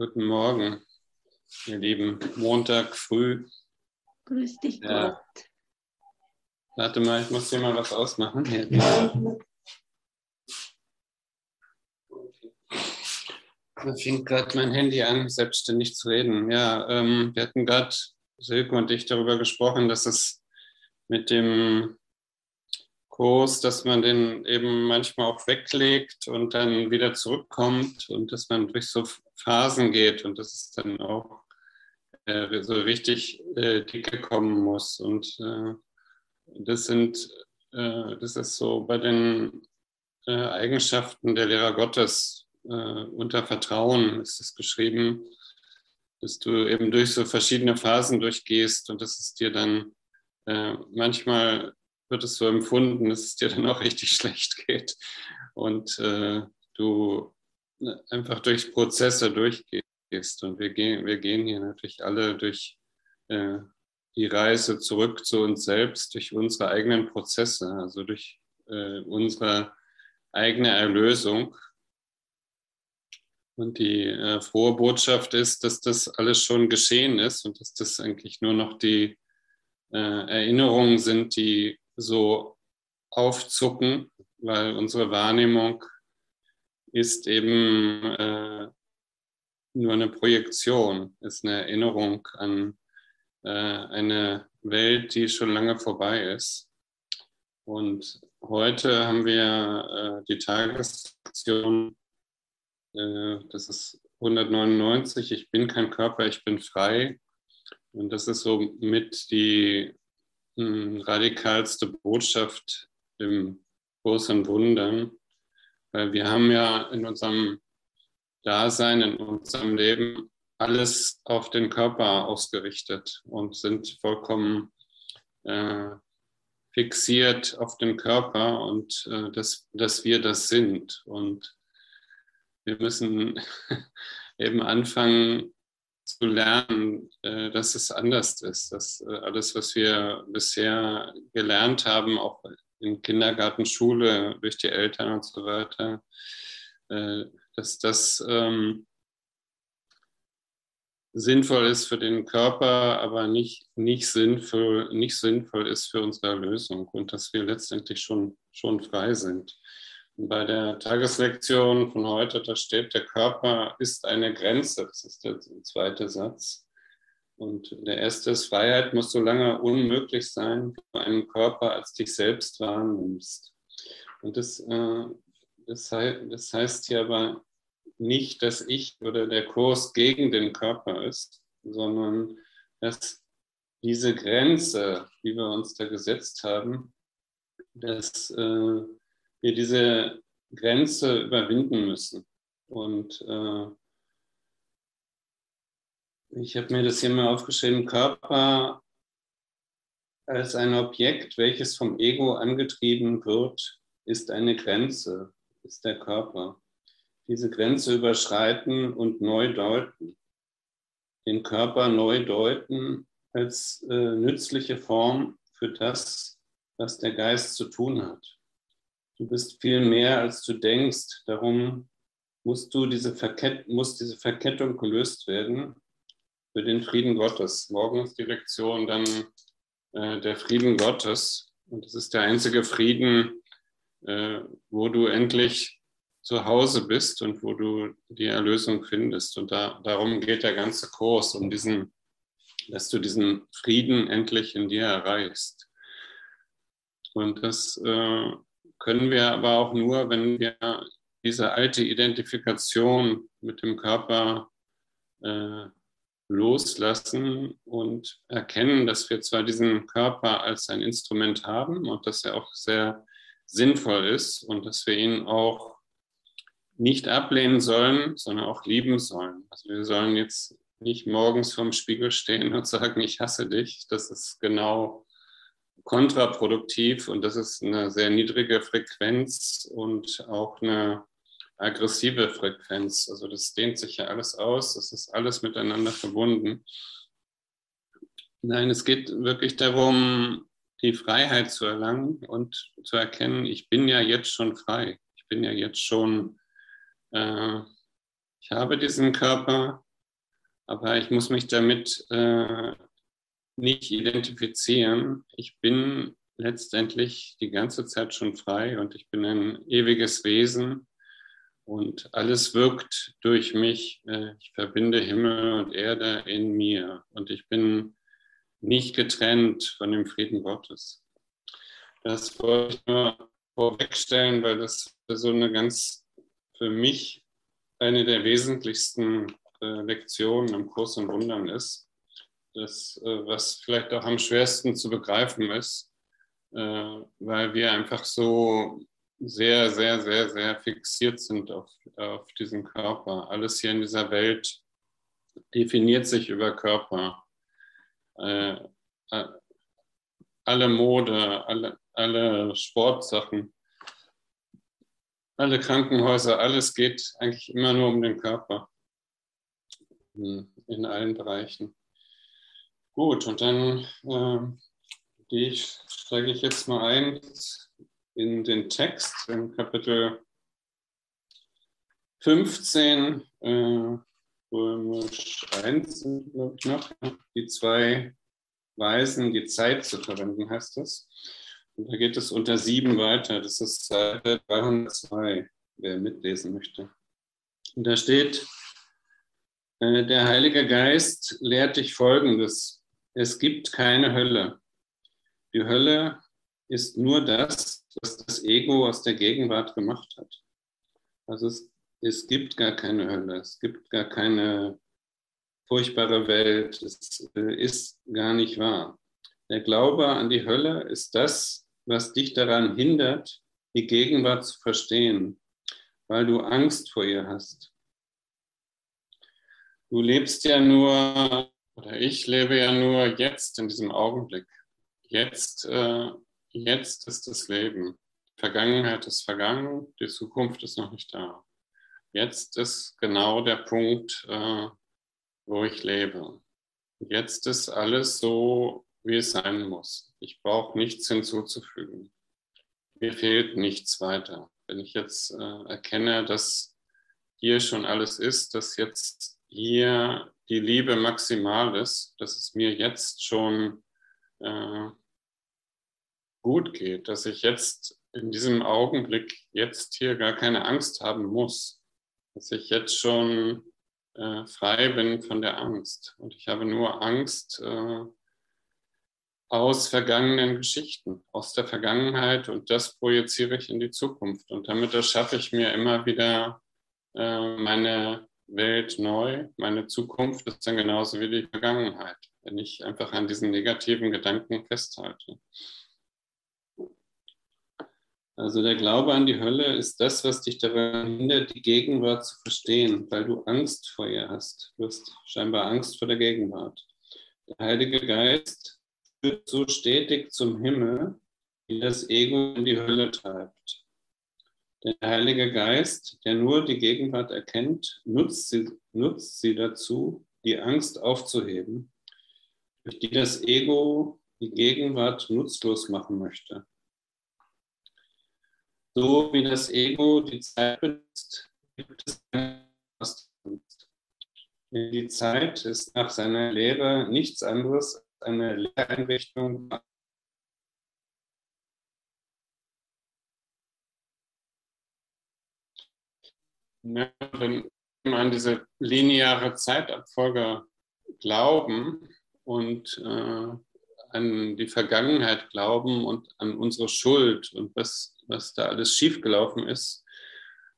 Guten Morgen, ihr Lieben. Montag früh. Grüß dich, Ja. Gott. Warte mal, ich muss hier mal was ausmachen. Hier. Da fing gerade mein Handy an, selbstständig zu reden. Ja, ähm, wir hatten gerade, Silke und ich, darüber gesprochen, dass es mit dem Kurs, dass man den eben manchmal auch weglegt und dann wieder zurückkommt und dass man durch so Phasen geht und dass es dann auch äh, so richtig äh, dicke kommen muss. Und äh, das sind, äh, das ist so bei den äh, Eigenschaften der Lehrer Gottes äh, unter Vertrauen ist es geschrieben, dass du eben durch so verschiedene Phasen durchgehst und dass es dir dann manchmal wird es so empfunden, dass es dir dann auch richtig schlecht geht und du einfach durch Prozesse durchgehst. Und wir gehen, wir gehen hier natürlich alle durch äh, die Reise zurück zu uns selbst, durch unsere eigenen Prozesse, also durch äh, unsere eigene Erlösung. Und die äh, frohe Botschaft ist, dass das alles schon geschehen ist und dass das eigentlich nur noch die äh, Erinnerungen sind, die so aufzucken, weil unsere Wahrnehmung ist eben äh, nur eine Projektion, ist eine Erinnerung an äh, eine Welt, die schon lange vorbei ist. Und heute haben wir äh, die Tageslektion, äh, das ist 199, ich bin kein Körper, ich bin frei. Und das ist so mit die mh, radikalste Botschaft im in Wundern, weil wir haben ja in unserem Dasein, in unserem Leben alles auf den Körper ausgerichtet und sind vollkommen äh, fixiert auf den Körper und äh, dass, dass wir das sind. Und wir müssen eben anfangen zu lernen, äh, dass es anders ist, dass äh, alles, was wir bisher gelernt haben, auch in Kindergarten, Schule, durch die Eltern und so weiter, äh, dass das ähm, sinnvoll ist für den Körper, aber nicht, nicht, sinnvoll, nicht sinnvoll ist für unsere Erlösung und dass wir letztendlich schon, schon frei sind. Bei der Tageslektion von heute, da steht, der Körper ist eine Grenze. Das ist der zweite Satz. Und der erste ist, Freiheit muss so lange unmöglich sein, wie du einen Körper als dich selbst wahrnimmst. Und das, äh, das, heißt, das heißt hier aber nicht, dass ich oder der Kurs gegen den Körper ist, sondern dass diese Grenze, die wir uns da gesetzt haben, dass äh, wir diese Grenze überwinden müssen. Und äh, ich habe mir das hier mal aufgeschrieben, Körper als ein Objekt, welches vom Ego angetrieben wird, ist eine Grenze, ist der Körper. Diese Grenze überschreiten und neu deuten. Den Körper neu deuten als äh, nützliche Form für das, was der Geist zu tun hat. Du bist viel mehr, als du denkst. Darum musst du diese, Verkett muss diese Verkettung gelöst werden für den Frieden Gottes. Morgen ist die Lektion dann äh, der Frieden Gottes. Und es ist der einzige Frieden, äh, wo du endlich zu Hause bist und wo du die Erlösung findest. Und da, darum geht der ganze Kurs, um diesen, dass du diesen Frieden endlich in dir erreichst. Und das äh, können wir aber auch nur, wenn wir diese alte Identifikation mit dem Körper äh, loslassen und erkennen, dass wir zwar diesen Körper als ein Instrument haben und dass er auch sehr sinnvoll ist und dass wir ihn auch nicht ablehnen sollen, sondern auch lieben sollen. Also wir sollen jetzt nicht morgens vorm Spiegel stehen und sagen, ich hasse dich. Das ist genau kontraproduktiv und das ist eine sehr niedrige Frequenz und auch eine aggressive Frequenz. Also das dehnt sich ja alles aus, das ist alles miteinander verbunden. Nein, es geht wirklich darum, die Freiheit zu erlangen und zu erkennen, ich bin ja jetzt schon frei. Ich bin ja jetzt schon, äh, ich habe diesen Körper aber ich muss mich damit äh, nicht identifizieren. Ich bin letztendlich die ganze Zeit schon frei und ich bin ein ewiges Wesen und alles wirkt durch mich. Äh, ich verbinde Himmel und Erde in mir und ich bin nicht getrennt von dem Frieden Gottes. Das wollte ich nur vorwegstellen, weil das so eine ganz für mich eine der wesentlichsten äh, Lektionen im Kurs und Wundern ist. Das, äh, was vielleicht auch am schwersten zu begreifen ist, weil wir einfach so sehr, sehr, sehr, sehr fixiert sind auf, auf diesen Körper. Alles hier in dieser Welt definiert sich über Körper. Äh, äh alle Mode, alle, alle Sportsachen, alle Krankenhäuser, alles geht eigentlich immer nur um den Körper in allen Bereichen. Gut, und dann äh, steige ich jetzt mal ein in den Text im Kapitel 15, äh, Römisch 1 glaube ich noch, die zwei Weisen, die Zeit zu verwenden, heißt das. Und da geht es unter sieben weiter. Das ist Seite 302, wer mitlesen möchte. Und da steht, äh, der Heilige Geist lehrt dich Folgendes. Es gibt keine Hölle. Die Hölle ist nur das, was das Ego aus der Gegenwart gemacht hat. Also es, es gibt gar keine Hölle, es gibt gar keine furchtbare Welt, es äh, ist gar nicht wahr. Der Glaube an die Hölle ist das, was dich daran hindert, die Gegenwart zu verstehen, weil du Angst vor ihr hast. Du lebst ja nur, oder ich lebe ja nur jetzt in diesem Augenblick. Jetzt, äh, jetzt ist das Leben. Vergangenheit ist vergangen, die Zukunft ist noch nicht da. Jetzt ist genau der Punkt, äh, wo ich lebe. Jetzt ist alles so, wie es sein muss. Ich brauche nichts hinzuzufügen. Mir fehlt nichts weiter. Wenn ich jetzt äh, erkenne, dass hier schon alles ist, dass jetzt hier die Liebe maximal ist, dass es mir jetzt schon äh, gut geht, dass ich jetzt in diesem Augenblick jetzt hier gar keine Angst haben muss, dass ich jetzt schon äh, frei bin von der Angst. Und ich habe nur Angst, äh, aus vergangenen Geschichten, aus der Vergangenheit und das projiziere ich in die Zukunft. Und damit erschaffe ich mir immer wieder äh, meine Welt neu. Meine Zukunft ist dann genauso wie die Vergangenheit, wenn ich einfach an diesen negativen Gedanken festhalte. Also der Glaube an die Hölle ist das, was dich daran hindert, die Gegenwart zu verstehen, weil du Angst vor ihr hast. Du hast scheinbar Angst vor der Gegenwart. Der Heilige Geist führt so stetig zum Himmel, wie das Ego in die Hölle treibt. Der Heilige Geist, der nur die Gegenwart erkennt, nutzt sie, nutzt sie dazu, die Angst aufzuheben, durch die das Ego die Gegenwart nutzlos machen möchte. So wie das Ego die Zeit benutzt, gibt es keine Die Zeit ist nach seiner Lehre nichts anderes eine Lehreinrichtung. Ja, wenn wir an diese lineare Zeitabfolge glauben und äh, an die Vergangenheit glauben und an unsere Schuld und was, was da alles schiefgelaufen ist,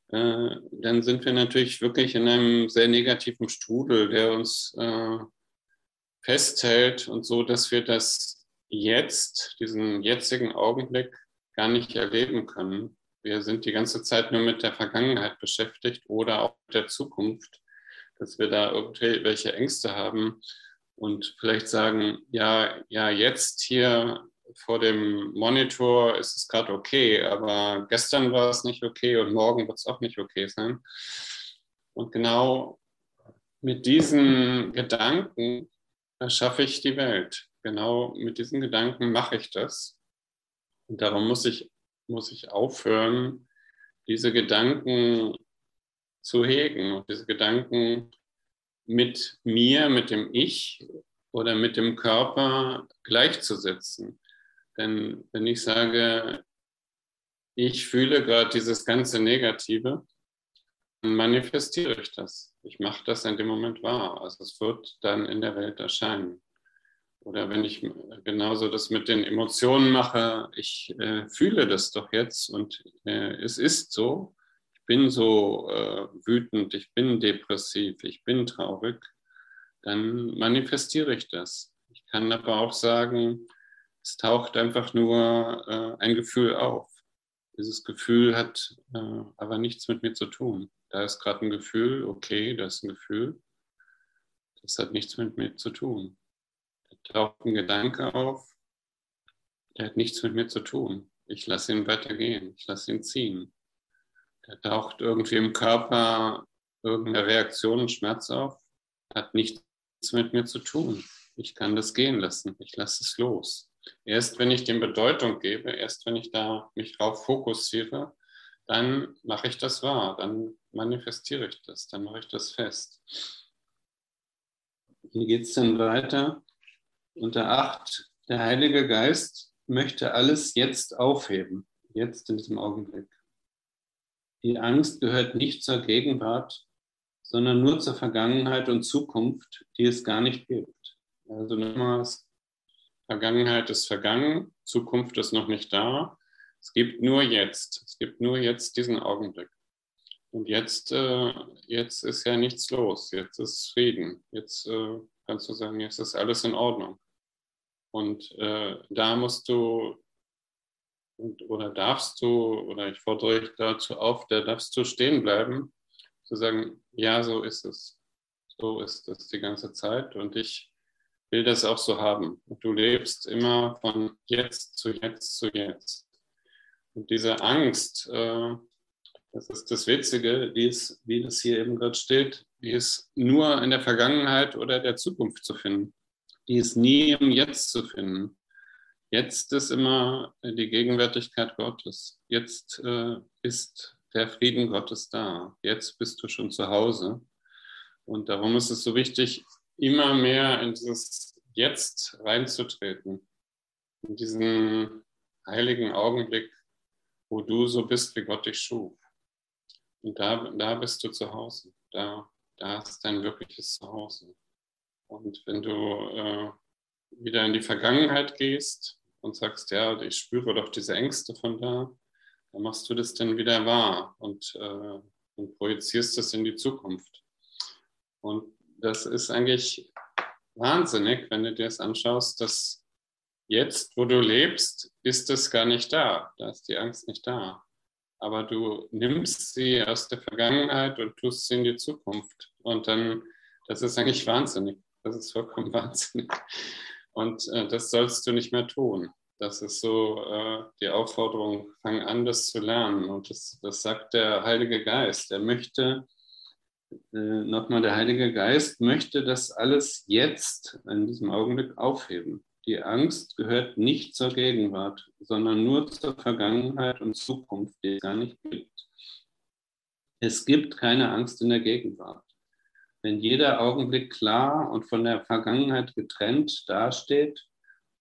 äh, dann sind wir natürlich wirklich in einem sehr negativen Strudel, der uns äh, festhält und so, dass wir das jetzt, diesen jetzigen Augenblick gar nicht erleben können. Wir sind die ganze Zeit nur mit der Vergangenheit beschäftigt oder auch mit der Zukunft, dass wir da irgendwelche Ängste haben und vielleicht sagen, ja, ja, jetzt hier vor dem Monitor ist es gerade okay, aber gestern war es nicht okay und morgen wird es auch nicht okay sein. Und genau mit diesen Gedanken erschaffe ich die Welt. Genau mit diesen Gedanken mache ich das. Und darum muss ich, muss ich aufhören, diese Gedanken zu hegen und diese Gedanken mit mir, mit dem Ich oder mit dem Körper gleichzusetzen. Denn wenn ich sage, ich fühle gerade dieses ganze Negative, dann manifestiere ich das. Ich mache das in dem Moment wahr. Also es wird dann in der Welt erscheinen. Oder wenn ich genauso das mit den Emotionen mache, ich äh, fühle das doch jetzt und äh, es ist so, ich bin so äh, wütend, ich bin depressiv, ich bin traurig, dann manifestiere ich das. Ich kann aber auch sagen, es taucht einfach nur äh, ein Gefühl auf. Dieses Gefühl hat äh, aber nichts mit mir zu tun. Da ist gerade ein Gefühl, okay, da ist ein Gefühl. Das hat nichts mit mir zu tun. Da taucht ein Gedanke auf, der hat nichts mit mir zu tun. Ich lasse ihn weitergehen, ich lasse ihn ziehen. Da taucht irgendwie im Körper irgendeine Reaktion, Schmerz auf, hat nichts mit mir zu tun. Ich kann das gehen lassen, ich lasse es los. Erst wenn ich dem Bedeutung gebe, erst wenn ich da mich drauf fokussiere, dann mache ich das wahr, dann manifestiere ich das, dann mache ich das fest. Wie geht es denn weiter? Unter 8, der Heilige Geist möchte alles jetzt aufheben, jetzt in diesem Augenblick. Die Angst gehört nicht zur Gegenwart, sondern nur zur Vergangenheit und Zukunft, die es gar nicht gibt. Also nochmals, Vergangenheit ist vergangen, Zukunft ist noch nicht da. Es gibt nur jetzt. Es gibt nur jetzt diesen Augenblick. Und jetzt, äh, jetzt ist ja nichts los. Jetzt ist Frieden. Jetzt äh, kannst du sagen, jetzt ist alles in Ordnung. Und äh, da musst du oder darfst du, oder ich fordere dich dazu auf, da darfst du stehen bleiben, zu sagen, ja, so ist es. So ist es die ganze Zeit. Und ich will das auch so haben. Und du lebst immer von jetzt zu jetzt zu jetzt. Und diese Angst, äh, das ist das Witzige, die ist, wie das hier eben gerade steht, die ist nur in der Vergangenheit oder der Zukunft zu finden. Die ist nie im Jetzt zu finden. Jetzt ist immer die Gegenwärtigkeit Gottes. Jetzt äh, ist der Frieden Gottes da. Jetzt bist du schon zu Hause. Und darum ist es so wichtig, immer mehr in dieses Jetzt reinzutreten, in diesen heiligen Augenblick, wo du so bist, wie Gott dich schuf. Und da, da bist du zu Hause, da, da ist dein wirkliches Zuhause. Und wenn du äh, wieder in die Vergangenheit gehst und sagst, ja, ich spüre doch diese Ängste von da, dann machst du das dann wieder wahr und, äh, und projizierst das in die Zukunft. Und das ist eigentlich wahnsinnig, wenn du dir das anschaust, dass jetzt, wo du lebst, ist es gar nicht da. Da ist die Angst nicht da. Aber du nimmst sie aus der Vergangenheit und tust sie in die Zukunft. Und dann, das ist eigentlich wahnsinnig. Das ist vollkommen wahnsinnig. Und äh, das sollst du nicht mehr tun. Das ist so äh, die Aufforderung, fang an, das zu lernen. Und das, das sagt der Heilige Geist. Er möchte, äh, nochmal, der Heilige Geist möchte das alles jetzt, in diesem Augenblick, aufheben. Die Angst gehört nicht zur Gegenwart, sondern nur zur Vergangenheit und Zukunft, die es gar nicht gibt. Es gibt keine Angst in der Gegenwart. Wenn jeder Augenblick klar und von der Vergangenheit getrennt dasteht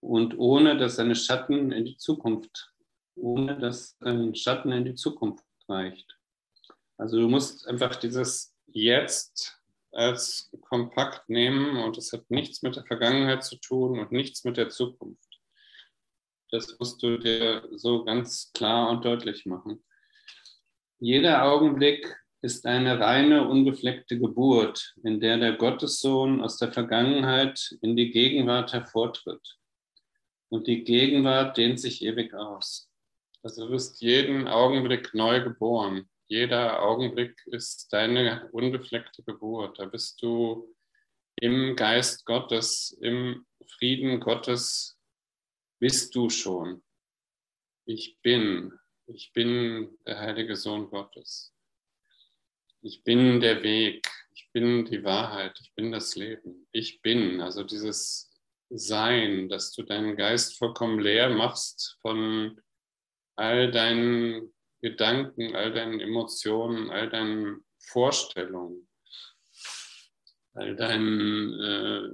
und ohne dass seine Schatten in die Zukunft, ohne dass ein Schatten in die Zukunft reicht. Also du musst einfach dieses jetzt als kompakt nehmen und es hat nichts mit der Vergangenheit zu tun und nichts mit der Zukunft. Das musst du dir so ganz klar und deutlich machen. Jeder Augenblick ist eine reine, unbefleckte Geburt, in der der Gottessohn aus der Vergangenheit in die Gegenwart hervortritt. Und die Gegenwart dehnt sich ewig aus. Also du wirst jeden Augenblick neu geboren jeder Augenblick ist deine unbefleckte Geburt. Da bist du im Geist Gottes, im Frieden Gottes, bist du schon. Ich bin, ich bin der heilige Sohn Gottes. Ich bin der Weg, ich bin die Wahrheit, ich bin das Leben. Ich bin, also dieses Sein, dass du deinen Geist vollkommen leer machst von all deinen Gedanken, all deinen Emotionen, all deinen Vorstellungen. all deinen äh,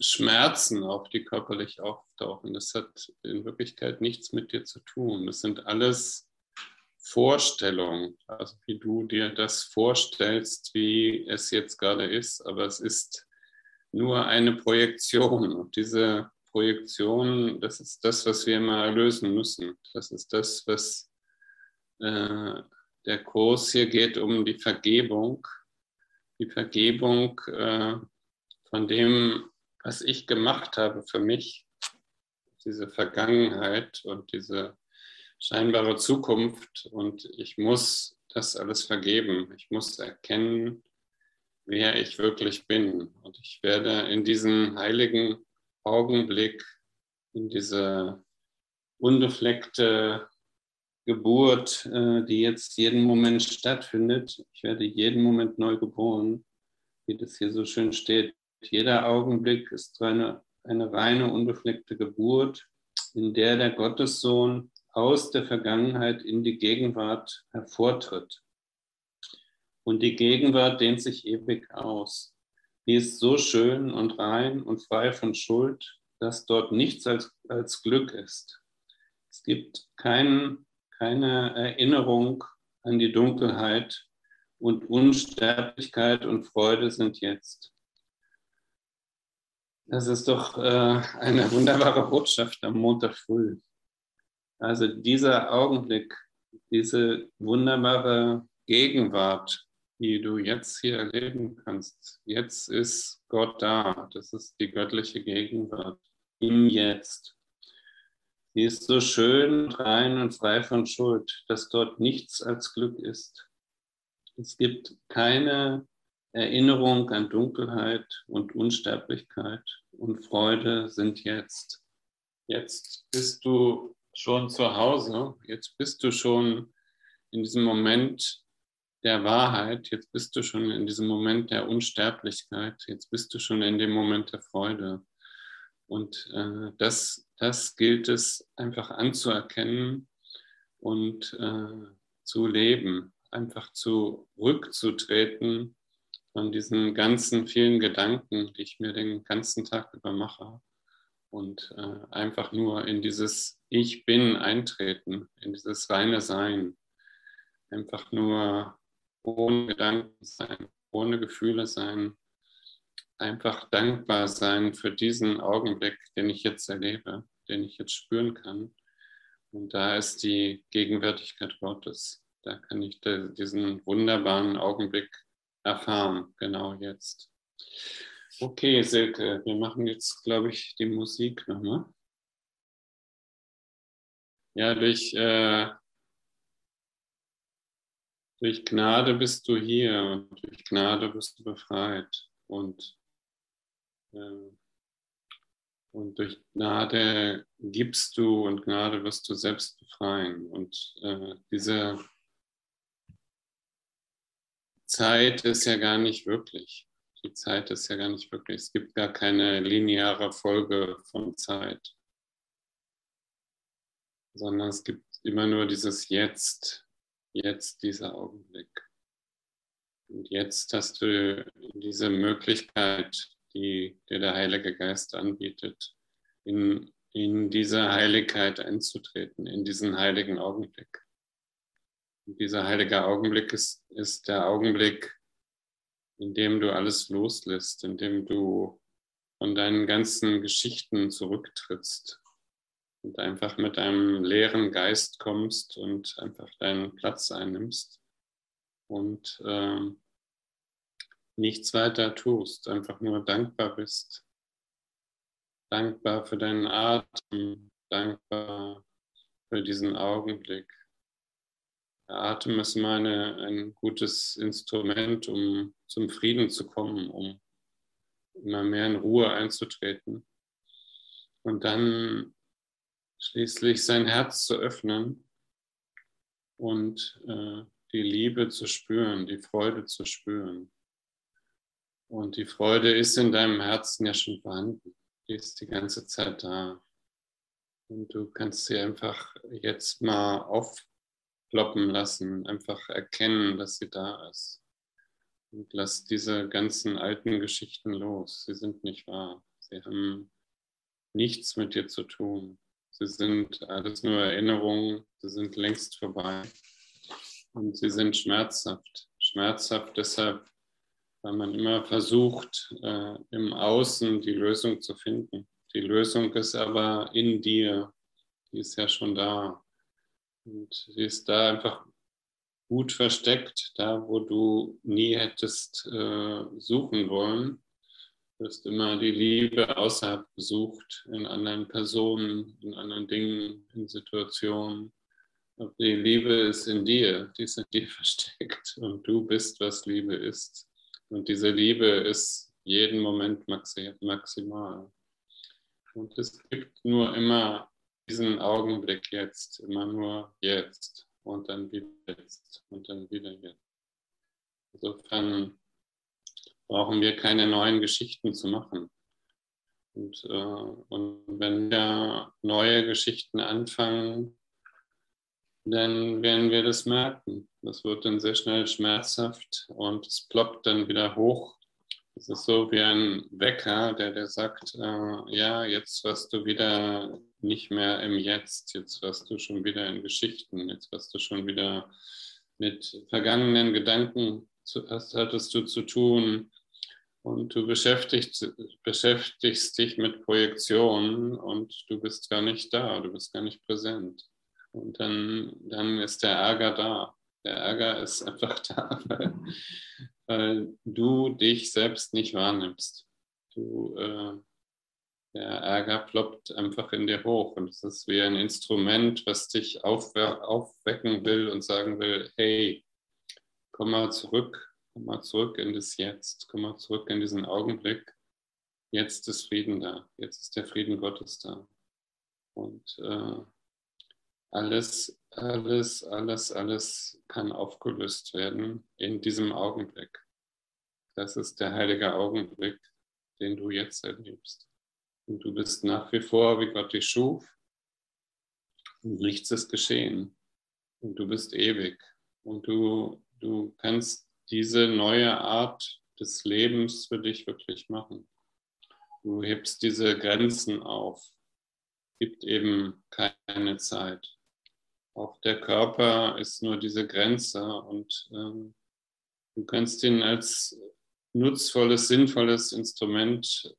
Schmerzen, auch die körperlich auftauchen. Das hat in Wirklichkeit nichts mit dir zu tun. Das sind alles Vorstellungen, also wie du dir das vorstellst, wie es jetzt gerade ist. Aber es ist nur eine Projektion. Und diese Projektion, das ist das, was wir mal lösen müssen. Das ist das, was äh, der Kurs hier geht um die Vergebung. Die Vergebung äh, von dem, was ich gemacht habe für mich, diese Vergangenheit und diese scheinbare Zukunft. Und ich muss das alles vergeben. Ich muss erkennen, wer ich wirklich bin. Und ich werde in diesen heiligen Augenblick, in diese unbefleckte Geburt, äh, die jetzt jeden Moment stattfindet. Ich werde jeden Moment neu geboren, wie das hier so schön steht. Jeder Augenblick ist eine, eine reine, unbefleckte Geburt, in der der Gottessohn aus der Vergangenheit in die Gegenwart hervortritt. Und die Gegenwart dehnt sich ewig aus. Die ist so schön und rein und frei von Schuld, dass dort nichts als, als Glück ist. Es gibt kein, keine Erinnerung an die Dunkelheit und Unsterblichkeit und Freude sind jetzt. Das ist doch äh, eine wunderbare Botschaft am Montag früh. Also dieser Augenblick, diese wunderbare Gegenwart, die du jetzt hier erleben kannst. Jetzt ist Gott da. Das ist die göttliche Gegenwart im Jetzt. Sie ist so schön, rein und frei von Schuld, dass dort nichts als Glück ist. Es gibt keine Erinnerung an Dunkelheit und Unsterblichkeit und Freude sind jetzt. Jetzt bist du schon zu Hause, jetzt bist du schon in diesem Moment der Wahrheit, jetzt bist du schon in diesem Moment der Unsterblichkeit, jetzt bist du schon in dem Moment der Freude. Und äh, das, das gilt es einfach anzuerkennen und äh, zu leben, einfach zurückzutreten von diesen ganzen vielen Gedanken, die ich mir den ganzen Tag über mache und äh, einfach nur in dieses Ich bin eintreten, in dieses reine Sein, einfach nur ohne Gedanken sein, ohne Gefühle sein, einfach dankbar sein für diesen Augenblick, den ich jetzt erlebe, den ich jetzt spüren kann. Und da ist die Gegenwärtigkeit Gottes. Da kann ich diesen wunderbaren Augenblick erfahren, genau jetzt. Okay, Silke, wir machen jetzt, glaube ich, die Musik nochmal. Ja, durch äh, durch Gnade bist du hier und durch Gnade bist du befreit. Und, und durch Gnade gibst du und Gnade wirst du selbst befreien. Und äh, diese Zeit ist ja gar nicht wirklich. Die Zeit ist ja gar nicht wirklich. Es gibt gar keine lineare Folge von Zeit, sondern es gibt immer nur dieses Jetzt jetzt dieser Augenblick. Und jetzt hast du diese Möglichkeit, die dir der Heilige Geist anbietet, in, in diese Heiligkeit einzutreten, in diesen heiligen Augenblick. Und dieser heilige Augenblick ist, ist der Augenblick, in dem du alles loslässt, in dem du von deinen ganzen Geschichten zurücktrittst, und einfach mit einem leeren Geist kommst und einfach deinen Platz einnimmst und äh, nichts weiter tust, einfach nur dankbar bist. Dankbar für deinen Atem, dankbar für diesen Augenblick. Der Atem ist meine, ein gutes Instrument, um zum Frieden zu kommen, um immer mehr in Ruhe einzutreten. Und dann schließlich sein Herz zu öffnen und äh, die Liebe zu spüren, die Freude zu spüren. Und die Freude ist in deinem Herzen ja schon vorhanden. Die ist die ganze Zeit da. Und du kannst sie einfach jetzt mal aufploppen lassen, einfach erkennen, dass sie da ist. Und lass diese ganzen alten Geschichten los. Sie sind nicht wahr. Sie haben nichts mit dir zu tun. Sie sind alles nur Erinnerungen. Sie sind längst vorbei. Und sie sind schmerzhaft. Schmerzhaft deshalb, weil man immer versucht, äh, im Außen die Lösung zu finden. Die Lösung ist aber in dir. Die ist ja schon da. Und sie ist da einfach gut versteckt, da wo du nie hättest äh, suchen wollen. Du hast immer die Liebe außerhalb gesucht, in anderen Personen, in anderen Dingen, in Situationen. Die Liebe ist in dir, die ist in dir versteckt und du bist, was Liebe ist. Und diese Liebe ist jeden Moment maximal. Und es gibt nur immer diesen Augenblick jetzt, immer nur jetzt und dann wieder jetzt und dann wieder jetzt. Insofern brauchen wir keine neuen Geschichten zu machen. Und, äh, und wenn wir neue Geschichten anfangen, dann werden wir das merken. Das wird dann sehr schnell schmerzhaft und es ploppt dann wieder hoch. Es ist so wie ein Wecker, der, der sagt, äh, ja, jetzt warst du wieder nicht mehr im Jetzt, jetzt warst du schon wieder in Geschichten, jetzt warst du schon wieder mit vergangenen Gedanken, hast, hattest du zu tun und du beschäftigst, beschäftigst dich mit Projektionen und du bist gar nicht da, du bist gar nicht präsent. Und dann, dann ist der Ärger da. Der Ärger ist einfach da, weil, weil du dich selbst nicht wahrnimmst. Du, äh, der Ärger ploppt einfach in dir hoch und es ist wie ein Instrument, was dich aufwe aufwecken will und sagen will, hey, komm mal zurück, komm mal zurück in das Jetzt, komm mal zurück in diesen Augenblick. Jetzt ist Frieden da, jetzt ist der Frieden Gottes da. Und äh, alles, alles, alles, alles kann aufgelöst werden in diesem Augenblick. Das ist der heilige Augenblick, den du jetzt erlebst. Und du bist nach wie vor, wie Gott dich schuf. Und nichts ist geschehen. Und du bist ewig. Und du, du kannst diese neue Art des Lebens für dich wirklich machen. Du hebst diese Grenzen auf. Es gibt eben keine Zeit. Auch der Körper ist nur diese Grenze und ähm, du kannst ihn als nutzvolles, sinnvolles Instrument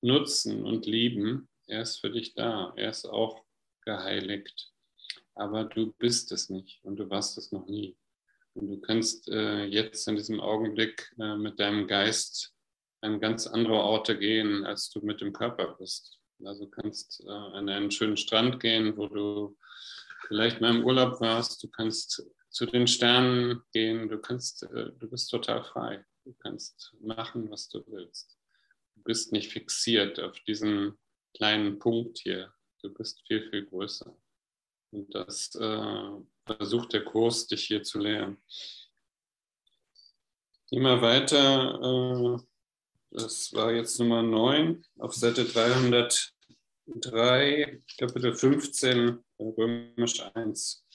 nutzen und lieben. Er ist für dich da. Er ist auch geheiligt. Aber du bist es nicht und du warst es noch nie. Und du kannst äh, jetzt in diesem Augenblick äh, mit deinem Geist an ganz andere Orte gehen, als du mit dem Körper bist. Also kannst äh, an einen schönen Strand gehen, wo du vielleicht mal im Urlaub warst. Du kannst zu den Sternen gehen. Du kannst, äh, du bist total frei. Du kannst machen, was du willst. Du bist nicht fixiert auf diesen kleinen Punkt hier. Du bist viel, viel größer. Und das äh, versucht der Kurs, dich hier zu lehren. Immer weiter. Äh, das war jetzt Nummer 9 auf Seite 303, Kapitel 15, Römisch 1.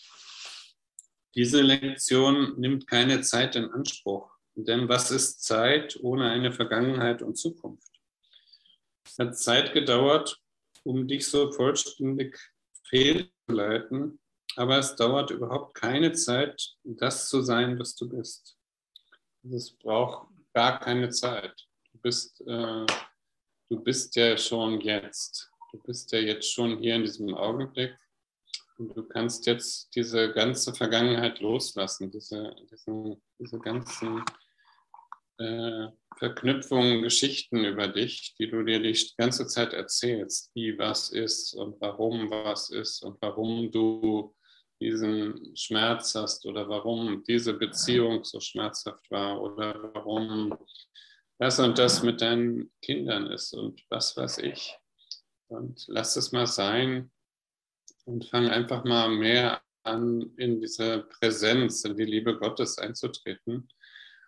Diese Lektion nimmt keine Zeit in Anspruch. Denn was ist Zeit ohne eine Vergangenheit und Zukunft? Es hat Zeit gedauert, um dich so vollständig fehlzuleiten, aber es dauert überhaupt keine Zeit, das zu sein, was du bist. Es braucht gar keine Zeit. Du bist, äh, du bist ja schon jetzt. Du bist ja jetzt schon hier in diesem Augenblick. Und du kannst jetzt diese ganze Vergangenheit loslassen, diese, diese, diese ganzen äh, Verknüpfungen, Geschichten über dich, die du dir die ganze Zeit erzählst, wie was ist und warum was ist und warum du diesen Schmerz hast oder warum diese Beziehung so schmerzhaft war oder warum das und das mit deinen Kindern ist und was weiß ich. Und lass es mal sein und fang einfach mal mehr an, in diese Präsenz, in die Liebe Gottes einzutreten.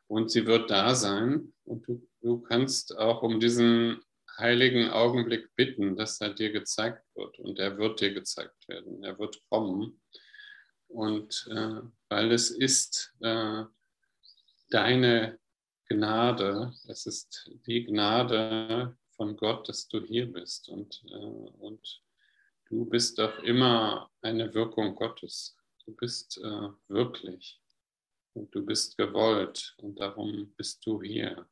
Und sie wird da sein. Und du, du kannst auch um diesen heiligen Augenblick bitten, dass er dir gezeigt wird. Und er wird dir gezeigt werden, er wird kommen. Und äh, weil es ist äh, deine Gnade. Es ist die Gnade von Gott, dass du hier bist. Und, äh, und du bist doch immer eine Wirkung Gottes. Du bist äh, wirklich. Und du bist gewollt. Und darum bist du hier.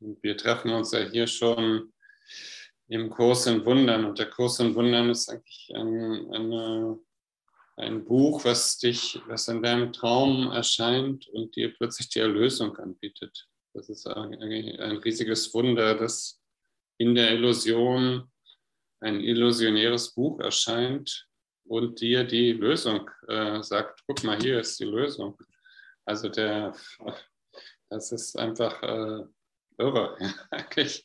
Und wir treffen uns ja hier schon im Kurs in Wundern. Und der Kurs in Wundern ist eigentlich ein, eine, ein Buch, was dich, was in deinem Traum erscheint und dir plötzlich die Erlösung anbietet. Das ist eigentlich ein riesiges Wunder, dass in der Illusion ein illusionäres Buch erscheint und dir die Lösung äh, sagt, guck mal, hier ist die Lösung. Also der, das ist einfach äh, irre, eigentlich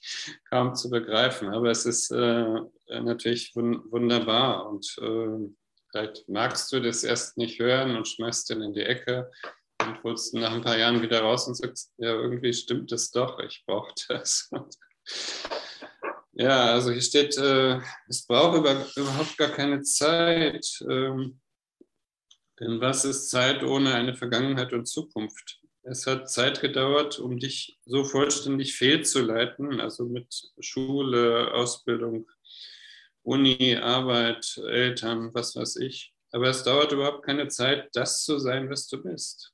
kaum zu begreifen. Aber es ist äh, natürlich wun wunderbar und äh, vielleicht magst du das erst nicht hören und schmeißt den in die Ecke und holst nach ein paar Jahren wieder raus und sagst, ja, irgendwie stimmt es doch, ich brauche das. Ja, also hier steht, äh, es braucht über, überhaupt gar keine Zeit. Ähm, denn was ist Zeit ohne eine Vergangenheit und Zukunft? Es hat Zeit gedauert, um dich so vollständig fehlzuleiten, also mit Schule, Ausbildung, Uni, Arbeit, Eltern, was weiß ich. Aber es dauert überhaupt keine Zeit, das zu sein, was du bist.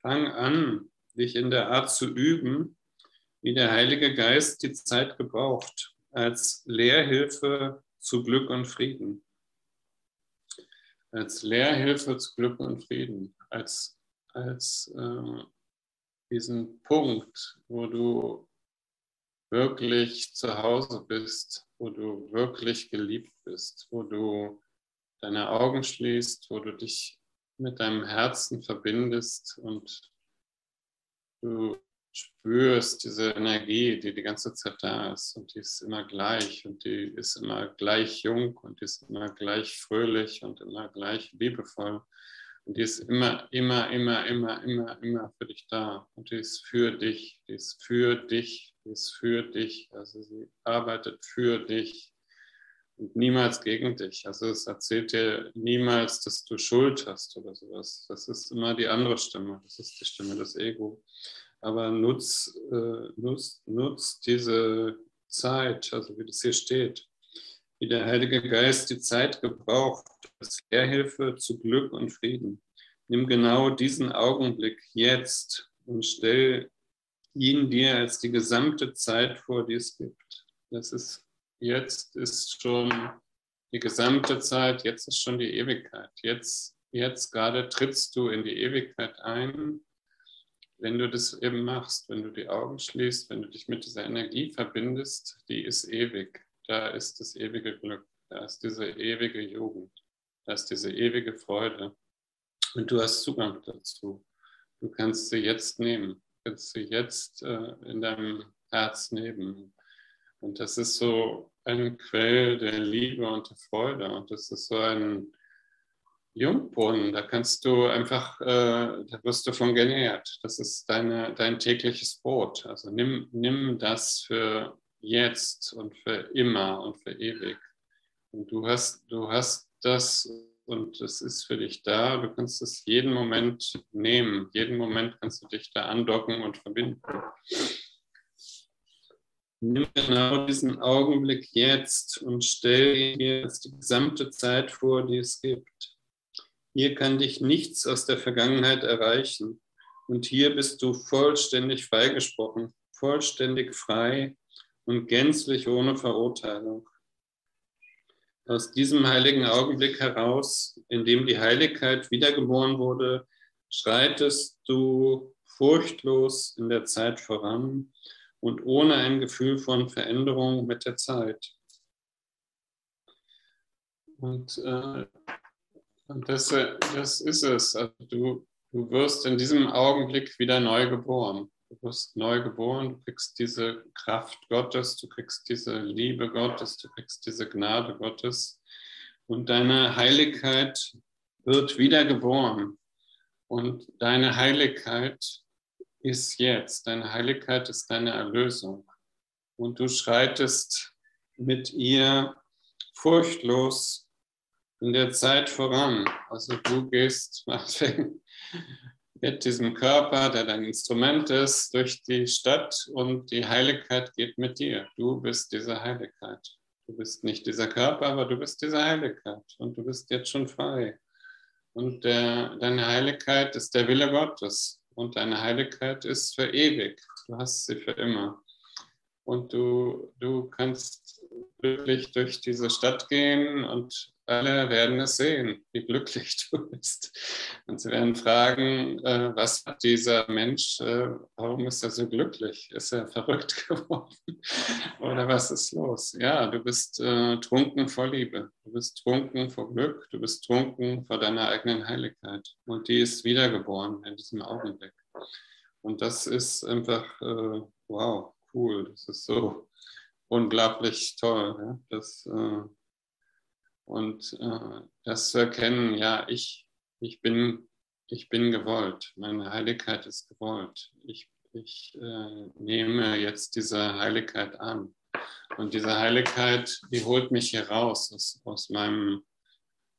Fang an, dich in der Art zu üben, wie der Heilige Geist die Zeit gebraucht, als Lehrhilfe zu Glück und Frieden. Als Lehrhilfe zu Glück und Frieden, als als äh, diesen Punkt, wo du wirklich zu Hause bist, wo du wirklich geliebt bist, wo du deine Augen schließt, wo du dich mit deinem Herzen verbindest und du spürst diese Energie, die die ganze Zeit da ist und die ist immer gleich und die ist immer gleich jung und die ist immer gleich fröhlich und immer gleich liebevoll. Und die ist immer, immer, immer, immer, immer, immer für dich da. Und die ist für dich, die ist für dich, die ist für dich. Also sie arbeitet für dich und niemals gegen dich. Also es erzählt dir niemals, dass du Schuld hast oder sowas. Das ist immer die andere Stimme. Das ist die Stimme des Ego. Aber nutz, äh, nutz, nutz diese Zeit, also wie das hier steht, wie der Heilige Geist die Zeit gebraucht als Lehrhilfe zu Glück und Frieden. Nimm genau diesen Augenblick jetzt und stell ihn dir als die gesamte Zeit vor, die es gibt. Das ist jetzt ist schon die gesamte Zeit, jetzt ist schon die Ewigkeit. Jetzt, jetzt gerade trittst du in die Ewigkeit ein, wenn du das eben machst, wenn du die Augen schließt, wenn du dich mit dieser Energie verbindest, die ist ewig da ist das ewige Glück, da ist diese ewige Jugend, da ist diese ewige Freude. Und du hast Zugang dazu. Du kannst sie jetzt nehmen, du kannst sie jetzt äh, in deinem Herz nehmen. Und das ist so ein Quell der Liebe und der Freude. Und das ist so ein Jungbrunnen. Da kannst du einfach, äh, da wirst du von genährt. Das ist deine, dein tägliches Brot. Also nimm, nimm das für jetzt und für immer und für ewig. Und du hast, du hast das und es ist für dich da. Du kannst es jeden Moment nehmen. Jeden Moment kannst du dich da andocken und verbinden. Nimm genau diesen Augenblick jetzt und stell dir jetzt die gesamte Zeit vor, die es gibt. Hier kann dich nichts aus der Vergangenheit erreichen. Und hier bist du vollständig freigesprochen, vollständig frei und gänzlich ohne Verurteilung. Aus diesem heiligen Augenblick heraus, in dem die Heiligkeit wiedergeboren wurde, schreitest du furchtlos in der Zeit voran und ohne ein Gefühl von Veränderung mit der Zeit. Und, äh, und das, äh, das ist es. Also du, du wirst in diesem Augenblick wieder neu geboren. Du wirst neu geboren, du kriegst diese Kraft Gottes, du kriegst diese Liebe Gottes, du kriegst diese Gnade Gottes und deine Heiligkeit wird wiedergeboren. Und deine Heiligkeit ist jetzt, deine Heiligkeit ist deine Erlösung. Und du schreitest mit ihr furchtlos in der Zeit voran. Also du gehst, mit diesem Körper, der dein Instrument ist, durch die Stadt und die Heiligkeit geht mit dir. Du bist diese Heiligkeit. Du bist nicht dieser Körper, aber du bist diese Heiligkeit und du bist jetzt schon frei. Und der, deine Heiligkeit ist der Wille Gottes und deine Heiligkeit ist für ewig. Du hast sie für immer. Und du, du kannst glücklich durch diese Stadt gehen und alle werden es sehen, wie glücklich du bist. Und sie werden fragen, äh, was hat dieser Mensch, äh, warum ist er so glücklich? Ist er verrückt geworden? Oder was ist los? Ja, du bist äh, trunken vor Liebe, du bist trunken vor Glück, du bist trunken vor deiner eigenen Heiligkeit. Und die ist wiedergeboren in diesem Augenblick. Und das ist einfach, äh, wow, cool. Das ist so unglaublich toll. Ja? Das, äh, und äh, das zu erkennen, ja, ich, ich, bin, ich bin gewollt, meine Heiligkeit ist gewollt. Ich, ich äh, nehme jetzt diese Heiligkeit an. Und diese Heiligkeit, die holt mich hier raus aus, aus, meinem,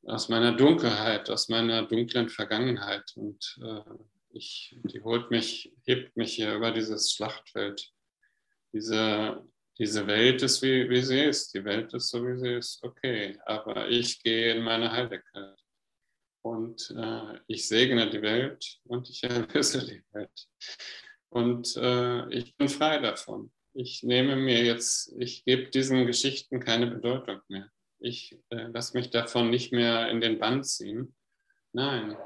aus meiner Dunkelheit, aus meiner dunklen Vergangenheit. Und äh, ich, die holt mich, hebt mich hier über dieses Schlachtfeld. Diese, diese Welt ist, wie, wie sie ist. Die Welt ist so, wie sie ist. Okay, aber ich gehe in meine Heiligkeit. Und äh, ich segne die Welt und ich erlöse die Welt. Und äh, ich bin frei davon. Ich nehme mir jetzt, ich gebe diesen Geschichten keine Bedeutung mehr. Ich äh, lasse mich davon nicht mehr in den Bann ziehen. Nein,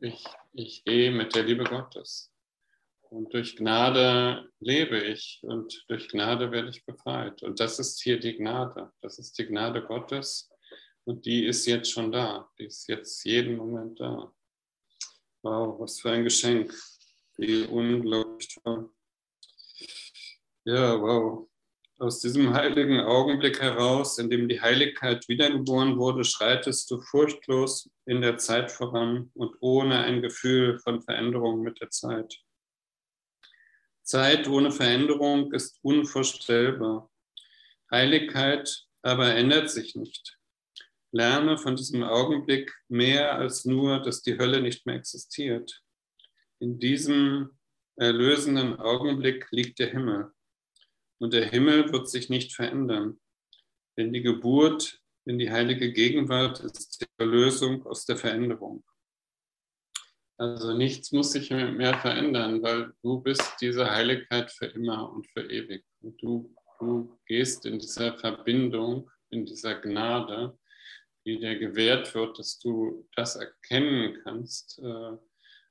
ich, ich gehe mit der Liebe Gottes. Und durch Gnade lebe ich und durch Gnade werde ich befreit. Und das ist hier die Gnade. Das ist die Gnade Gottes. Und die ist jetzt schon da. Die ist jetzt jeden Moment da. Wow, was für ein Geschenk. Wie unglaublich. Ja, wow. Aus diesem heiligen Augenblick heraus, in dem die Heiligkeit wiedergeboren wurde, schreitest du furchtlos in der Zeit voran und ohne ein Gefühl von Veränderung mit der Zeit. Zeit ohne Veränderung ist unvorstellbar. Heiligkeit aber ändert sich nicht. Lerne von diesem Augenblick mehr als nur, dass die Hölle nicht mehr existiert. In diesem erlösenden Augenblick liegt der Himmel. Und der Himmel wird sich nicht verändern. Denn die Geburt in die heilige Gegenwart ist die Erlösung aus der Veränderung. Also nichts muss sich mehr verändern, weil du bist diese Heiligkeit für immer und für ewig. Und du, du gehst in dieser Verbindung, in dieser Gnade, die dir gewährt wird, dass du das erkennen kannst. Äh,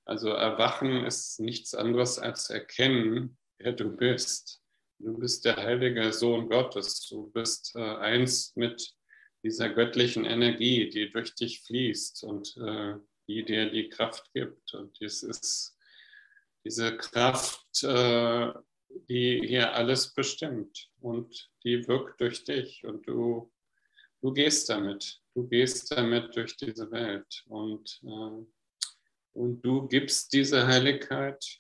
also Erwachen ist nichts anderes als erkennen, wer du bist. Du bist der heilige Sohn Gottes. Du bist äh, eins mit dieser göttlichen Energie, die durch dich fließt und äh, die dir die Kraft gibt. Und es ist diese Kraft, äh, die hier alles bestimmt und die wirkt durch dich und du, du gehst damit. Du gehst damit durch diese Welt und, äh, und du gibst diese Heiligkeit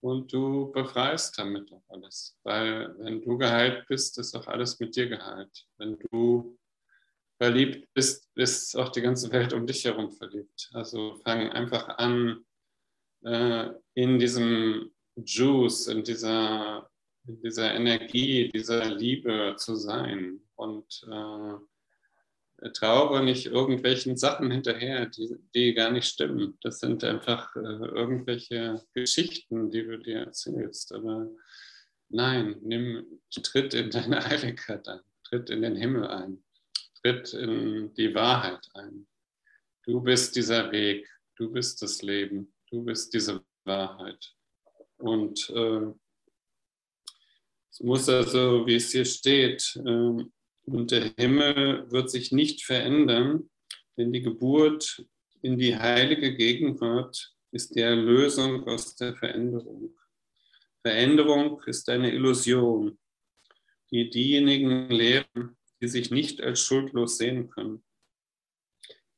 und du befreist damit auch alles. Weil wenn du geheilt bist, ist auch alles mit dir geheilt. Wenn du verliebt bist, ist auch die ganze Welt um dich herum verliebt. Also fang einfach an, äh, in diesem Juice, in dieser, in dieser Energie, dieser Liebe zu sein und äh, traure nicht irgendwelchen Sachen hinterher, die, die gar nicht stimmen. Das sind einfach äh, irgendwelche Geschichten, die du dir erzählst. Aber nein, nimm, tritt in deine Heiligkeit ein, tritt in den Himmel ein tritt in die Wahrheit ein. Du bist dieser Weg, du bist das Leben, du bist diese Wahrheit. Und äh, es muss also, wie es hier steht, äh, und der Himmel wird sich nicht verändern, denn die Geburt in die heilige Gegenwart ist die Erlösung aus der Veränderung. Veränderung ist eine Illusion, die diejenigen lehren, die sich nicht als schuldlos sehen können.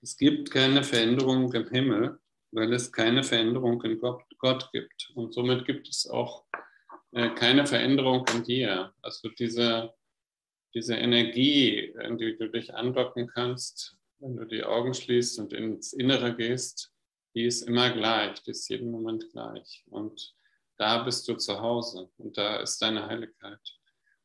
Es gibt keine Veränderung im Himmel, weil es keine Veränderung in Gott, Gott gibt. Und somit gibt es auch äh, keine Veränderung in dir. Also diese, diese Energie, in die du dich andocken kannst, wenn du die Augen schließt und ins Innere gehst, die ist immer gleich, die ist jeden Moment gleich. Und da bist du zu Hause und da ist deine Heiligkeit.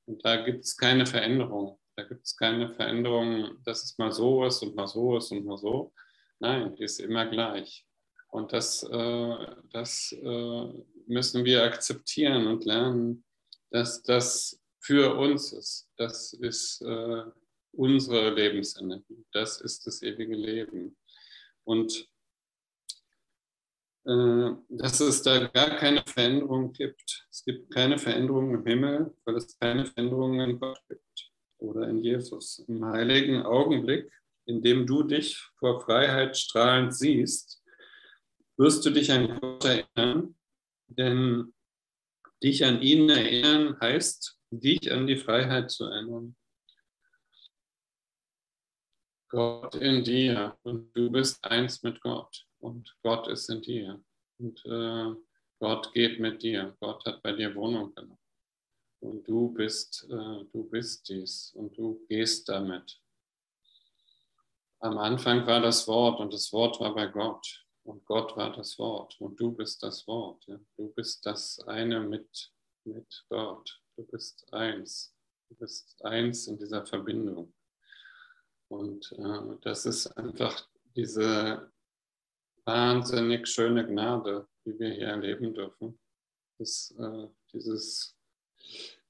Und da gibt es keine Veränderung. Da gibt es keine Veränderung, dass es mal so ist und mal so ist und mal so. Nein, die ist immer gleich. Und das, äh, das äh, müssen wir akzeptieren und lernen, dass das für uns ist. Das ist äh, unsere Lebensenergie. Das ist das ewige Leben. Und äh, dass es da gar keine Veränderung gibt. Es gibt keine Veränderung im Himmel, weil es keine Veränderung in Gott gibt oder in Jesus. Im heiligen Augenblick, in dem du dich vor Freiheit strahlend siehst, wirst du dich an Gott erinnern, denn dich an ihn erinnern heißt, dich an die Freiheit zu erinnern. Gott in dir und du bist eins mit Gott und Gott ist in dir und äh, Gott geht mit dir. Gott hat bei dir Wohnung genommen und du bist, äh, du bist dies und du gehst damit. Am Anfang war das Wort und das Wort war bei Gott und Gott war das Wort und du bist das Wort. Ja? Du bist das eine mit, mit Gott. Du bist eins. Du bist eins in dieser Verbindung. Und äh, das ist einfach diese wahnsinnig schöne Gnade, die wir hier erleben dürfen. Das, äh, dieses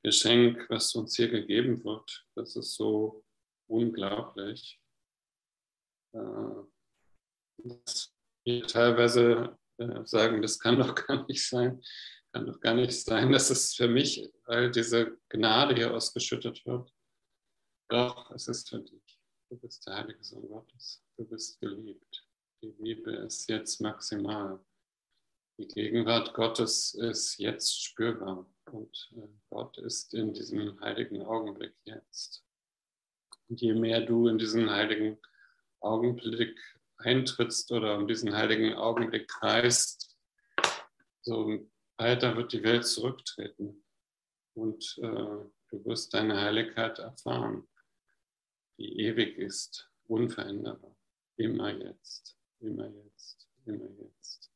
Geschenk, was uns hier gegeben wird, das ist so unglaublich. Äh, dass wir teilweise äh, sagen, das kann doch gar nicht sein, kann doch gar nicht sein, dass es für mich all diese Gnade hier ausgeschüttet wird. Doch, es ist für dich. Du bist der heilige Sohn Gottes. Du bist geliebt. Die Liebe ist jetzt maximal. Die Gegenwart Gottes ist jetzt spürbar und äh, Gott ist in diesem heiligen Augenblick jetzt. Und je mehr du in diesen heiligen Augenblick eintrittst oder um diesen heiligen Augenblick kreist, so weiter wird die Welt zurücktreten und äh, du wirst deine Heiligkeit erfahren, die ewig ist, unveränderbar, immer jetzt immer jetzt, immer jetzt.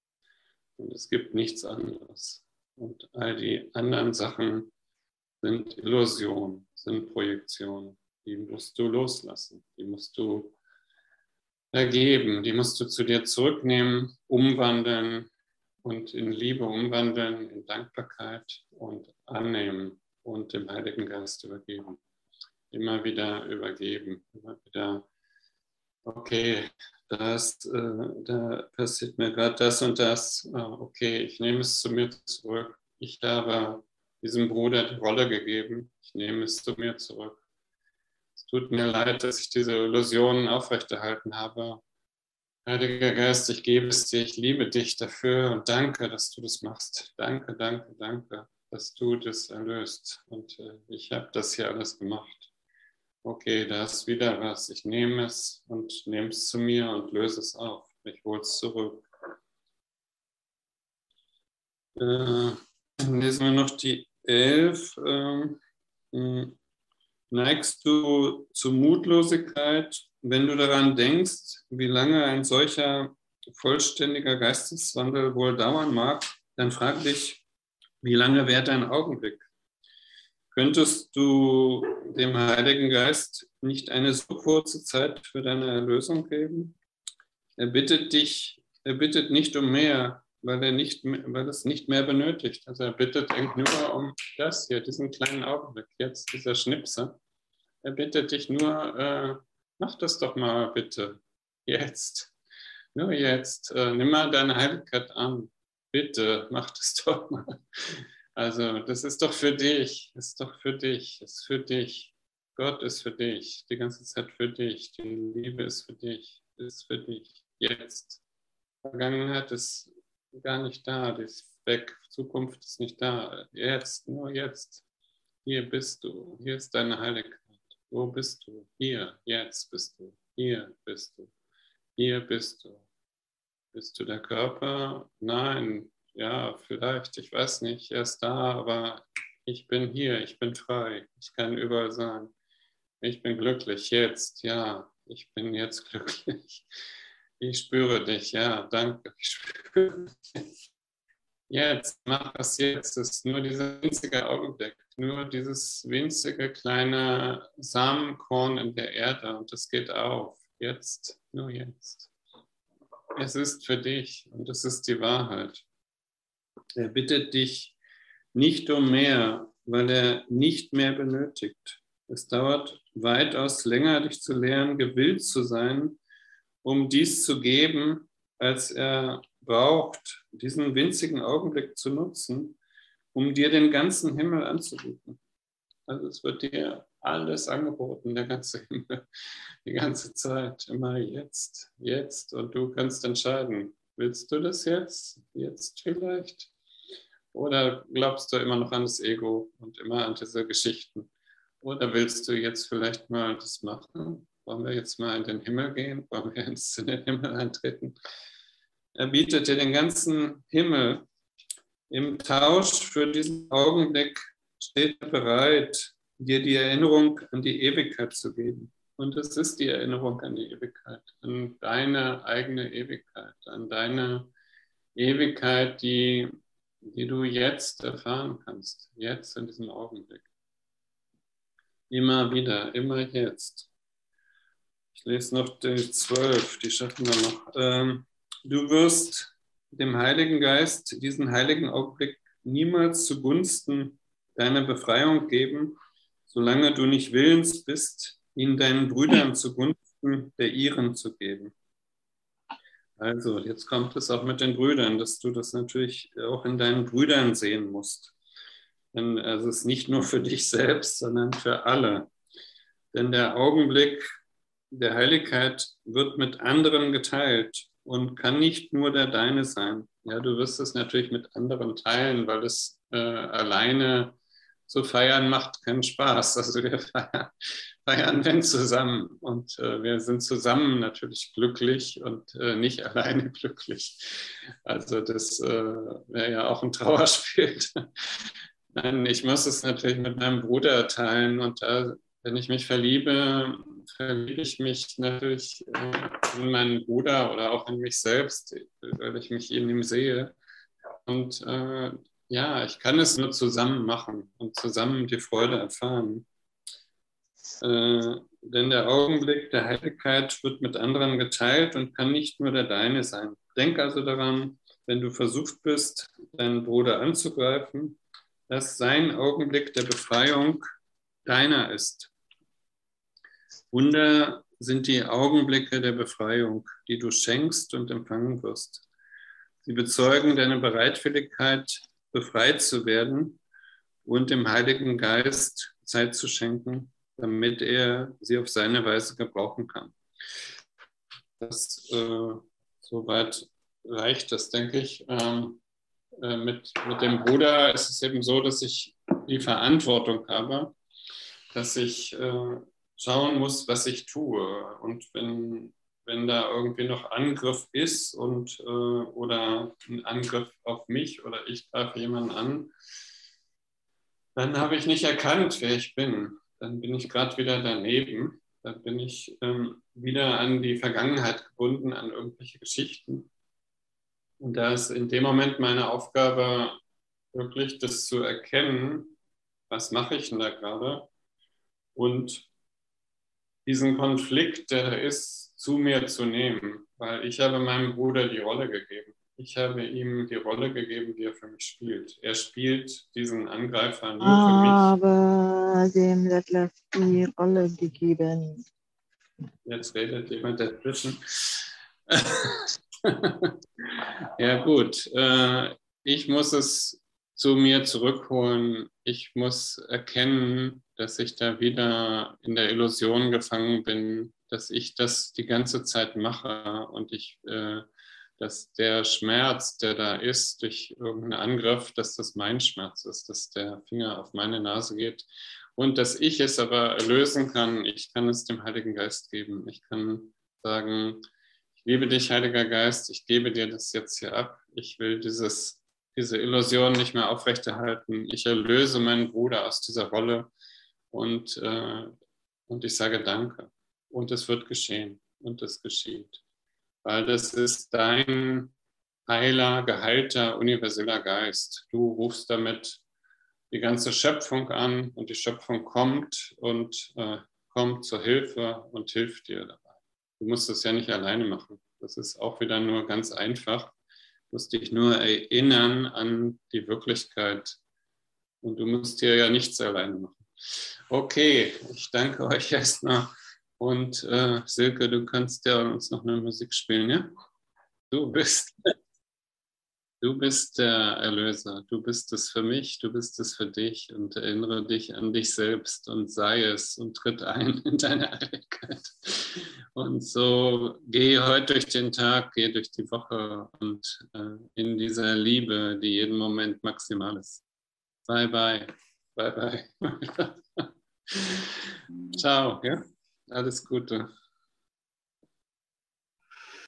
Und es gibt nichts anderes. Und all die anderen Sachen sind Illusionen, sind Projektionen. Die musst du loslassen, die musst du ergeben, die musst du zu dir zurücknehmen, umwandeln und in Liebe umwandeln, in Dankbarkeit und annehmen und dem Heiligen Geist übergeben. Immer wieder übergeben, immer wieder, okay, das, äh, da passiert mir gerade das und das, äh, okay, ich nehme es zu mir zurück. Ich habe diesem Bruder die Rolle gegeben, ich nehme es zu mir zurück. Es tut mir leid, dass ich diese Illusionen aufrechterhalten habe. Heiliger Geist, ich gebe es dir, ich liebe dich dafür und danke, dass du das machst. Danke, danke, danke, dass du das erlöst. Und äh, ich habe das hier alles gemacht okay, da ist wieder was, ich nehme es und nehme es zu mir und löse es auf. Ich hole es zurück. Äh, lesen wir noch die elf. Äh, neigst du zu Mutlosigkeit, wenn du daran denkst, wie lange ein solcher vollständiger Geisteswandel wohl dauern mag, dann frag dich, wie lange währt ein Augenblick? Könntest du dem Heiligen Geist nicht eine so kurze Zeit für deine Erlösung geben? Er bittet dich, er bittet nicht um mehr, weil er nicht, weil es nicht mehr benötigt. Also er bittet nur um das hier, diesen kleinen Augenblick, jetzt dieser Schnipse. Er bittet dich nur, äh, mach das doch mal bitte, jetzt, nur jetzt. Äh, nimm mal deine Heiligkeit an, bitte, mach das doch mal. Also, das ist doch für dich, ist doch für dich, ist für dich. Gott ist für dich, die ganze Zeit für dich. Die Liebe ist für dich, ist für dich. Jetzt. Vergangenheit ist gar nicht da, die ist weg. Zukunft ist nicht da. Jetzt, nur jetzt. Hier bist du. Hier ist deine Heiligkeit. Wo bist du? Hier, jetzt bist du. Hier bist du. Hier bist du. Bist du der Körper? Nein, ja, vielleicht, ich weiß nicht, er ist da, aber ich bin hier, ich bin frei, ich kann überall sein. Ich bin glücklich jetzt, ja, ich bin jetzt glücklich. Ich spüre dich, ja, danke. Ich spüre dich. Jetzt, mach das jetzt. Es ist nur dieser winzige Augenblick, nur dieses winzige kleine Samenkorn in der Erde und es geht auf. Jetzt, nur jetzt. Es ist für dich und es ist die Wahrheit. Er bittet dich nicht um mehr, weil er nicht mehr benötigt. Es dauert weitaus länger, dich zu lernen, gewillt zu sein, um dies zu geben, als er braucht, diesen winzigen Augenblick zu nutzen, um dir den ganzen Himmel anzubieten. Also es wird dir alles angeboten, der ganze Himmel, die ganze Zeit, immer jetzt, jetzt. Und du kannst entscheiden, willst du das jetzt, jetzt vielleicht? Oder glaubst du immer noch an das Ego und immer an diese Geschichten? Oder willst du jetzt vielleicht mal das machen? Wollen wir jetzt mal in den Himmel gehen? Wollen wir jetzt in den Himmel eintreten? Er bietet dir den ganzen Himmel. Im Tausch für diesen Augenblick steht er bereit, dir die Erinnerung an die Ewigkeit zu geben. Und es ist die Erinnerung an die Ewigkeit, an deine eigene Ewigkeit, an deine Ewigkeit, die, die du jetzt erfahren kannst, jetzt in diesem Augenblick. Immer wieder, immer jetzt. Ich lese noch die zwölf, die schaffen wir noch. Ähm, du wirst dem Heiligen Geist diesen heiligen Augenblick niemals zugunsten deiner Befreiung geben, solange du nicht willens bist, ihn deinen Brüdern zugunsten der ihren zu geben. Also, jetzt kommt es auch mit den Brüdern, dass du das natürlich auch in deinen Brüdern sehen musst. Denn es ist nicht nur für dich selbst, sondern für alle. Denn der Augenblick der Heiligkeit wird mit anderen geteilt und kann nicht nur der deine sein. Ja, du wirst es natürlich mit anderen teilen, weil es äh, alleine zu feiern macht keinen Spaß. Also wir feiern, feiern wenn zusammen und äh, wir sind zusammen natürlich glücklich und äh, nicht alleine glücklich. Also das äh, wäre ja auch ein Trauerspiel. Nein, ich muss es natürlich mit meinem Bruder teilen und da wenn ich mich verliebe, verliebe ich mich natürlich äh, in meinen Bruder oder auch in mich selbst, weil ich mich in ihm sehe. Und äh, ja, ich kann es nur zusammen machen und zusammen die Freude erfahren. Äh, denn der Augenblick der Heiligkeit wird mit anderen geteilt und kann nicht nur der deine sein. Denk also daran, wenn du versucht bist, deinen Bruder anzugreifen, dass sein Augenblick der Befreiung deiner ist. Wunder sind die Augenblicke der Befreiung, die du schenkst und empfangen wirst. Sie bezeugen deine Bereitwilligkeit, befreit zu werden und dem Heiligen Geist Zeit zu schenken, damit er sie auf seine Weise gebrauchen kann. Das, äh, soweit reicht das, denke ich. Ähm, äh, mit, mit dem Bruder ist es eben so, dass ich die Verantwortung habe, dass ich äh, schauen muss, was ich tue. Und wenn, wenn da irgendwie noch Angriff ist und, äh, oder ein Angriff auf mich oder ich greife jemanden an, dann habe ich nicht erkannt, wer ich bin. Dann bin ich gerade wieder daneben. Dann bin ich ähm, wieder an die Vergangenheit gebunden, an irgendwelche Geschichten. Und da ist in dem Moment meine Aufgabe, wirklich das zu erkennen, was mache ich denn da gerade und diesen Konflikt, der da ist, zu mir zu nehmen, weil ich habe meinem Bruder die Rolle gegeben. Ich habe ihm die Rolle gegeben, die er für mich spielt. Er spielt diesen Angreifer nur für mich. Aber dem Detlef die Rolle gegeben. Jetzt redet jemand dazwischen. ja gut, äh, ich muss es zu mir zurückholen. Ich muss erkennen, dass ich da wieder in der Illusion gefangen bin, dass ich das die ganze Zeit mache und ich, äh, dass der Schmerz, der da ist durch irgendeinen Angriff, dass das mein Schmerz ist, dass der Finger auf meine Nase geht und dass ich es aber lösen kann. Ich kann es dem Heiligen Geist geben. Ich kann sagen, ich liebe dich, Heiliger Geist, ich gebe dir das jetzt hier ab. Ich will dieses diese Illusion nicht mehr aufrechterhalten. Ich erlöse meinen Bruder aus dieser Rolle und, äh, und ich sage Danke. Und es wird geschehen und es geschieht. weil das ist dein heiler, geheilter, universeller Geist. Du rufst damit die ganze Schöpfung an und die Schöpfung kommt und äh, kommt zur Hilfe und hilft dir dabei. Du musst das ja nicht alleine machen. Das ist auch wieder nur ganz einfach. Musst dich nur erinnern an die Wirklichkeit und du musst dir ja nichts alleine machen. Okay, ich danke euch erstmal. Und äh, Silke, du kannst ja uns noch eine Musik spielen, ja? Du bist, du bist der Erlöser. Du bist es für mich, du bist es für dich und erinnere dich an dich selbst und sei es und tritt ein in deine Heiligkeit. Und so geh heute durch den Tag, geh durch die Woche und äh, in dieser Liebe, die jeden Moment maximal ist. Bye, bye. Bye, bye. Ciao, ja? Alles Gute.